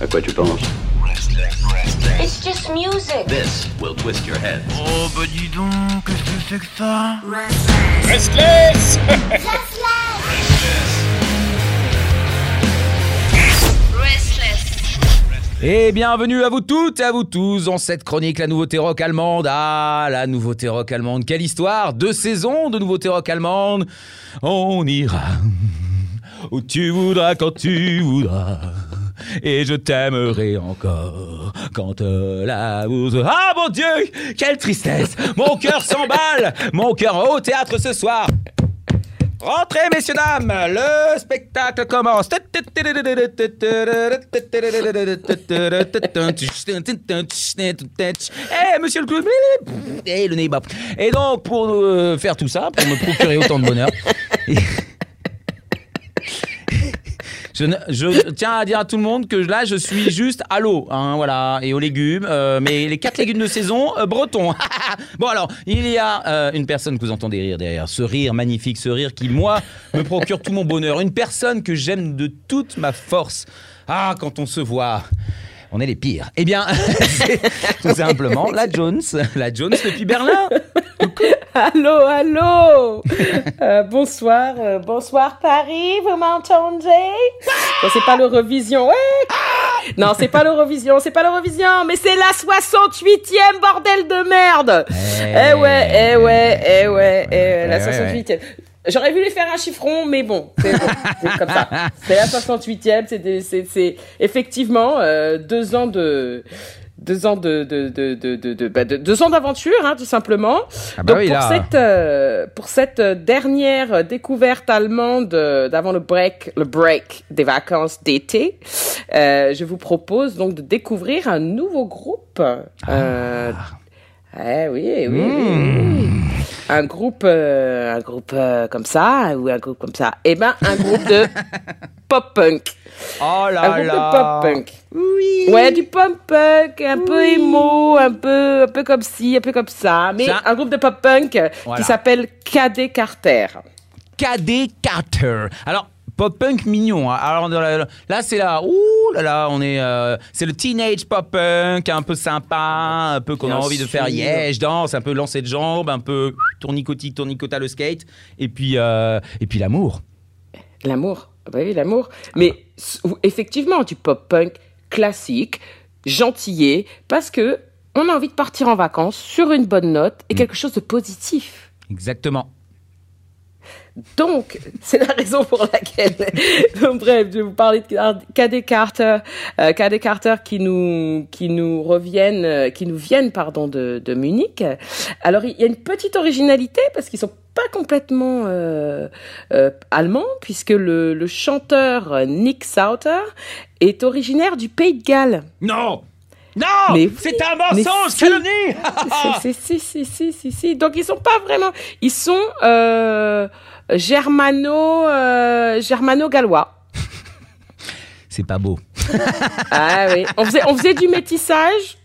À quoi tu penses It's just music. This will twist your head. Oh bah dis donc, qu'est-ce que c'est que ça Restless Restless. Et bienvenue à vous toutes et à vous tous dans cette chronique La Nouveauté Rock Allemande. Ah, la Nouveauté Rock Allemande, quelle histoire Deux saisons de Nouveauté Rock Allemande. On ira où tu voudras quand tu voudras. Et je t'aimerai encore quand la bouse... Ah mon Dieu Quelle tristesse. Mon cœur s'emballe. Mon cœur au théâtre ce soir. Rentrez, messieurs, dames, le spectacle commence. Eh, monsieur le clown, et le nez. Et donc, pour euh, faire tout ça, pour me procurer autant de bonheur, je, tiens à dire à tout le monde que là, je suis juste à l'eau, hein, voilà, et aux légumes, euh, mais les quatre légumes de saison, euh, bretons. bon alors, il y a euh, une personne que vous entendez rire derrière, ce rire magnifique, ce rire qui, moi, me procure tout mon bonheur. Une personne que j'aime de toute ma force. Ah, quand on se voit... On est les pires. Eh bien, c'est tout simplement la Jones, la Jones depuis Berlin. Allô, allô Euh, Bonsoir, euh, bonsoir Paris, vous m'entendez? C'est pas l'Eurovision, ouais Non, c'est pas l'Eurovision, c'est pas l'Eurovision, mais c'est la 68e, bordel de merde Eh ouais, eh ouais, eh ouais, eh ouais, la Eh ouais, 68e. J'aurais voulu faire un chiffron, mais bon, c'est bon, comme ça. C'est la 68e, c'est effectivement euh, deux ans de deux ans de de de de de, de- bah, de- deux ans d'aventure, hein, tout simplement. Ah bah Donc oui, pour là. cette euh, pour cette dernière découverte allemande euh, d'avant le break le break des vacances d'été, euh, je vous propose donc de découvrir un nouveau groupe. Euh, eh oui, oui, oui. Un groupe, euh, un groupe euh, comme ça ou un groupe comme ça. Eh ben, un groupe de pop punk. Oh Un là groupe là. de pop punk. Oui. Ouais, du pop punk, un peu emo, un peu, un peu comme ci, un peu comme ça. Mais Ça- un groupe de pop punk Voilà. qui s'appelle KD Carter. KD Carter. Alors, pop punk mignon. hein. Alors là, là, c'est là, ouh là là, on est, euh, c'est le teenage pop punk, un peu sympa, un peu qu'on a Bien envie de faire sûr. yeah, je danse, un peu lancer de jambes, un peu tournicotique, tournicota le skate, et puis, euh, et puis l'amour. L'amour. Ah Bah oui, l'amour. Mais s- ou- effectivement, du pop punk classique, gentillet, parce que on a envie de partir en vacances sur une bonne note et quelque chose de positif. Exactement. Donc, c'est la raison pour laquelle. Bref, je vais vous parler de KD Carter, euh, Carter qui nous qui nous reviennent, euh, qui nous viennent pardon de, de Munich. Alors, il y a une petite originalité parce qu'ils sont pas complètement euh, euh, allemands puisque le, le chanteur euh, Nick Sauter est originaire du Pays de Galles. Non, non, oui, c'est un mensonge, si. calomnie. si, si, si, si, si, si. Donc ils sont pas vraiment, ils sont euh, germano, euh, germano-gallois. c'est pas beau. Ah oui, on faisait, on faisait du métissage,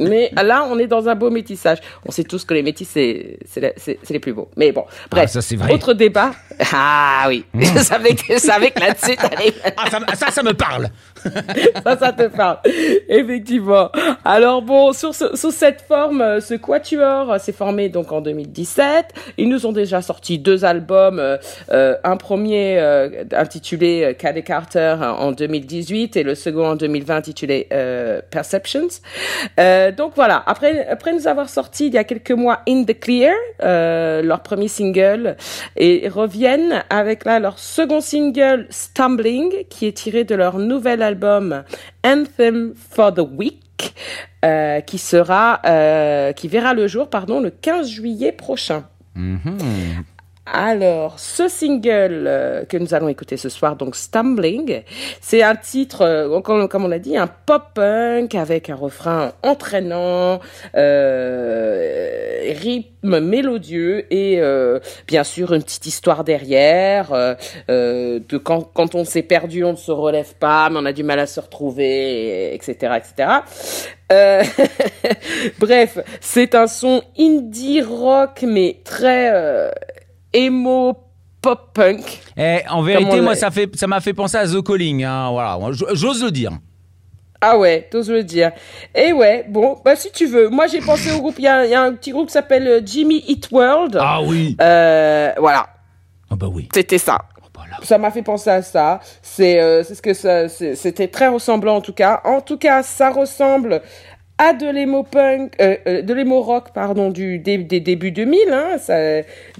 mais là on est dans un beau métissage. On sait tous que les métis c'est c'est la- c'est- c'est les plus beaux. Mais bon, bref. Ah, ça, c'est vrai. Autre débat. Ah oui, je savais que je savais que là-dessus t'allais- Ah, ça, ça, ça me parle. ça, ça te parle. Effectivement. Alors bon, sur, ce- sur cette forme, euh, ce quatuor euh, s'est formé donc en 2017. Ils nous ont déjà sorti deux albums, euh, un premier euh, intitulé KD Carter en 2018 et le second en 2020 intitulé euh, Perceptions. Euh, donc voilà. Après, nous avoir sorti il y a quelques mois In the Clear, euh, leur premier single, et reviennent avec là leur second single Stumbling, qui est tiré de leur nouvel album Anthem for the Week, euh, qui sera, euh, qui verra le jour, pardon, le 15 juillet prochain. Alors, ce single euh, que nous allons écouter ce soir, donc Stumbling, c'est un titre, euh, comme, on l'a dit, un pop-punk avec un refrain entraînant, euh, rythme mélodieux et bien sûr une petite histoire derrière, de quand, on s'est perdu, on ne se relève pas, mais on a du mal à se retrouver, et- etc., etc. Bref, c'est un son indie rock, mais très emo pop punk. Eh, en vérité, moi, ça fait, ça m'a fait penser à The Calling. hein, voilà, j'ose le dire. Ah ouais, t'oses le dire. Et ouais, bon, bah si tu veux. Moi j'ai pensé au groupe, il y a, y a un petit groupe qui s'appelle euh, Jimmy Eat World. Ah oui. Euh, voilà, Ah bah oui. c'était ça. Oh bah là. Ça m'a fait penser à ça. C'est euh, ce que ça c'était très ressemblant en tout cas. En tout cas, ça ressemble à de l'emo punk, euh, euh, de l'emo rock pardon du des, des débuts 2000 hein, ça,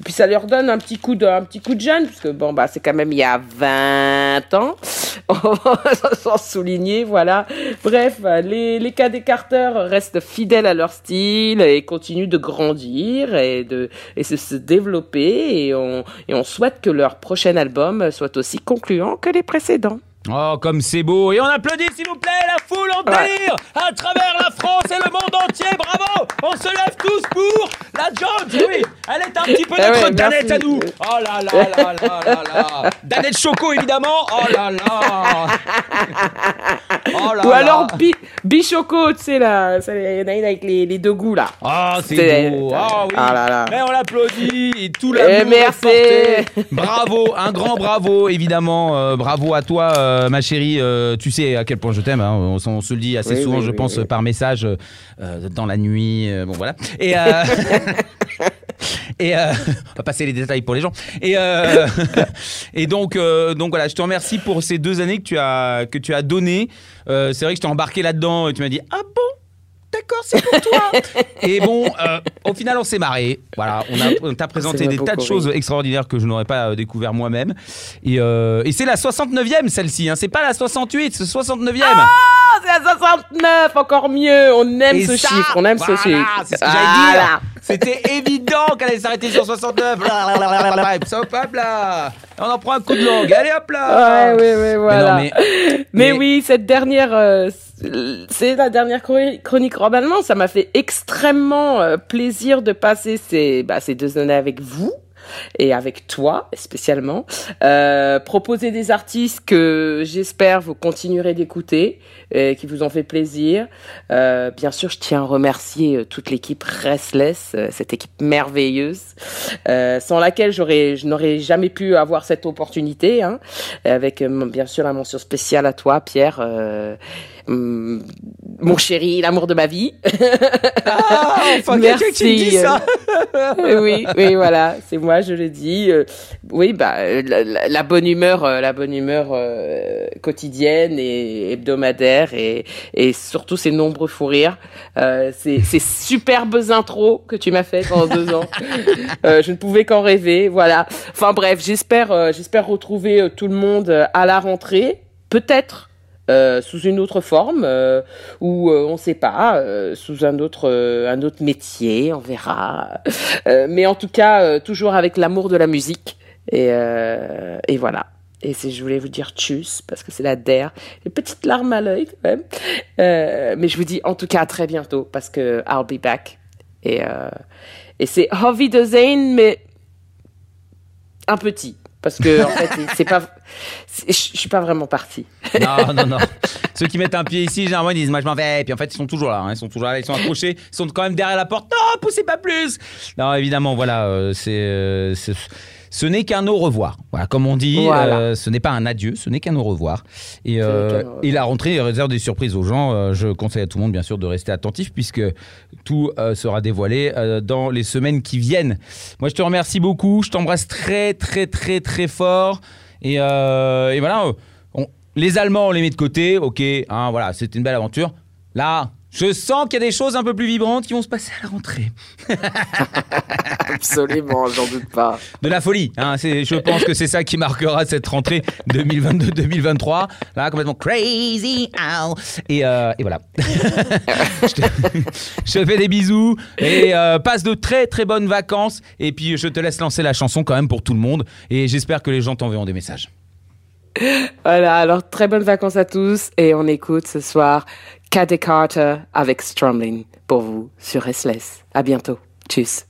puis ça leur donne un petit coup de un petit coup de jeune parce que bon bah c'est quand même il y a 20 ans. Sans souligner, voilà. Bref, les les Cadet Carter restent fidèles à leur style et continuent de grandir et de et se, se développer et on et on souhaite que leur prochain album soit aussi concluant que les précédents. Oh, comme c'est beau. Et on applaudit, s'il vous plaît, la foule en Ouais. délire à travers la France et le monde entier. Bravo On se lève tous pour la Jones. Et oui, elle est un petit peu notre ouais, Danette merci. à nous. Oh là là là là là là. Danette Choco, évidemment. Oh là là. Oh là Ou là. alors Bi Bichoco, tu sais là, il y en a une avec les, les deux goûts là. Ah, c'est C'est- beau. Ah oui. Ah là là. Mais on l'applaudit et tout Eh, l'amour est porté. Bravo, un grand bravo, évidemment. euh, bravo à toi, euh, ma chérie. euh, tu sais à quel point je t'aime. hein, on, se le dit assez Oui, souvent, oui, je pense, par message dans la nuit. bon, voilà. Et. Et euh, on va passer les détails pour les gens. Et, euh, et donc, euh, donc voilà, je te remercie pour ces deux années que tu as, que tu as données. C'est vrai que je t'ai embarqué là-dedans et tu m'as dit Ah bon? D'accord, c'est pour toi. et bon, au final, on s'est marré. Voilà, on a- on t'a présenté des tas de choses extraordinaires que je n'aurais pas découvert moi-même. Et, et c'est la 69e celle-ci, hein. c'est pas la 68, c'est 69e. Ah, c'est à 69, encore mieux. On aime Et ce ça, chiffre, on aime voilà, ce chiffre. C'est ce que j'allais Voilà. dire. C'était évident qu'elle allait s'arrêter sur 69. Blablabla. Et puis, hop, hop là. On en prend un coup de langue. Allez hop là. Ouais, ouais, ouais, voilà. Mais non, mais... mais- oui, cette dernière, euh, c'est la dernière chroni- chronique romanement. Ça m'a fait extrêmement euh, plaisir de passer ces, bah, ces deux années avec vous et avec toi spécialement. Euh, proposer des artistes que j'espère vous continuerez d'écouter, et qui vous ont fait plaisir. Euh, bien sûr, je tiens à remercier euh, toute l'équipe Restless, euh, cette équipe merveilleuse, euh, sans laquelle j'aurais, je n'aurais jamais pu avoir cette opportunité. Hein, avec euh, bien sûr la mention spéciale à toi, Pierre. Mon chéri, l'amour de ma vie. Ah, enfin, quelqu'un qui dit Merci, ça. oui, oui, voilà, c'est moi, je le dis. Euh, oui, bah, euh, la, bonne humeur, euh, la bonne humeur euh, quotidienne et hebdomadaire, et, et surtout ces nombreux fous rires, euh, ces, ces superbes intros que tu m'as fait pendant deux ans. Euh, je ne pouvais qu'en rêver, voilà. Enfin bref, j'espère, j'espère retrouver tout le monde à la rentrée, peut-être. Euh, sous une autre forme euh, ou euh, on sait pas sous un autre un autre métier on verra. Mais en tout cas toujours avec l'amour de la musique. Et et voilà. Et c'est je voulais vous dire tchuss parce que c'est la der les petites larmes à l'œil quand même. Mais je vous dis en tout cas à très bientôt parce que I'll be back. Et et c'est Hovi de Zane mais un petit parce que en fait c'est pas je suis pas vraiment partie Non, non, non. Ceux qui mettent un pied ici, généralement, ils disent Moi, je m'en vais. Et puis en fait, ils sont toujours là. hein. Ils sont toujours là. Ils sont accrochés. Ils sont quand même derrière la porte. Non, poussez pas plus. Non, évidemment, voilà. euh, c'est. euh, ce n'est qu'un au revoir. Voilà, comme on dit, Voilà. euh, ce n'est pas un adieu, ce n'est qu'un au revoir. Et, euh, revoir. et la rentrée réserve des surprises aux gens. Euh, je conseille à tout le monde, bien sûr, de rester attentif puisque tout euh, sera dévoilé dans les semaines qui viennent. Moi, je te remercie beaucoup. Je t'embrasse très, très, très, très fort. Et, et voilà, on- les Allemands, on les met de côté. Ok, hein, voilà, c'était une belle aventure. Là, je sens qu'il y a des choses un peu plus vibrantes qui vont se passer à la rentrée. absolument j'en doute pas De la folie. Hein, je pense que c'est ça qui marquera cette rentrée 2022-2023. Là, complètement crazy. ow. Et, euh, et voilà. je, te, je te fais des bisous et euh, passe de très très bonnes vacances. Et puis je te laisse lancer la chanson quand même pour tout le monde. Et j'espère que les gens t'enverront des messages. Voilà, alors très bonnes vacances à tous et on écoute ce soir Caddy Carter avec Strumling pour vous sur Restless. À bientôt. Tchuss.